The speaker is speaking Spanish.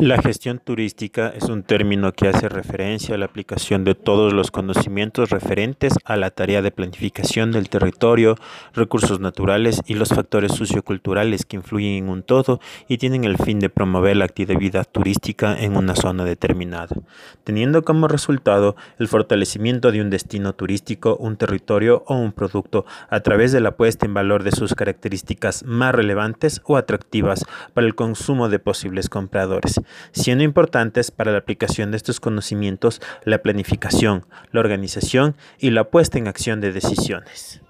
La gestión turística es un término que hace referencia a la aplicación de todos los conocimientos referentes a la tarea de planificación del territorio, recursos naturales y los factores socioculturales que influyen en un todo y tienen el fin de promover la actividad turística en una zona determinada, teniendo como resultado el fortalecimiento de un destino turístico, un territorio o un producto a través de la puesta en valor de sus características más relevantes o atractivas para el consumo de posibles compradores siendo importantes para la aplicación de estos conocimientos la planificación, la organización y la puesta en acción de decisiones.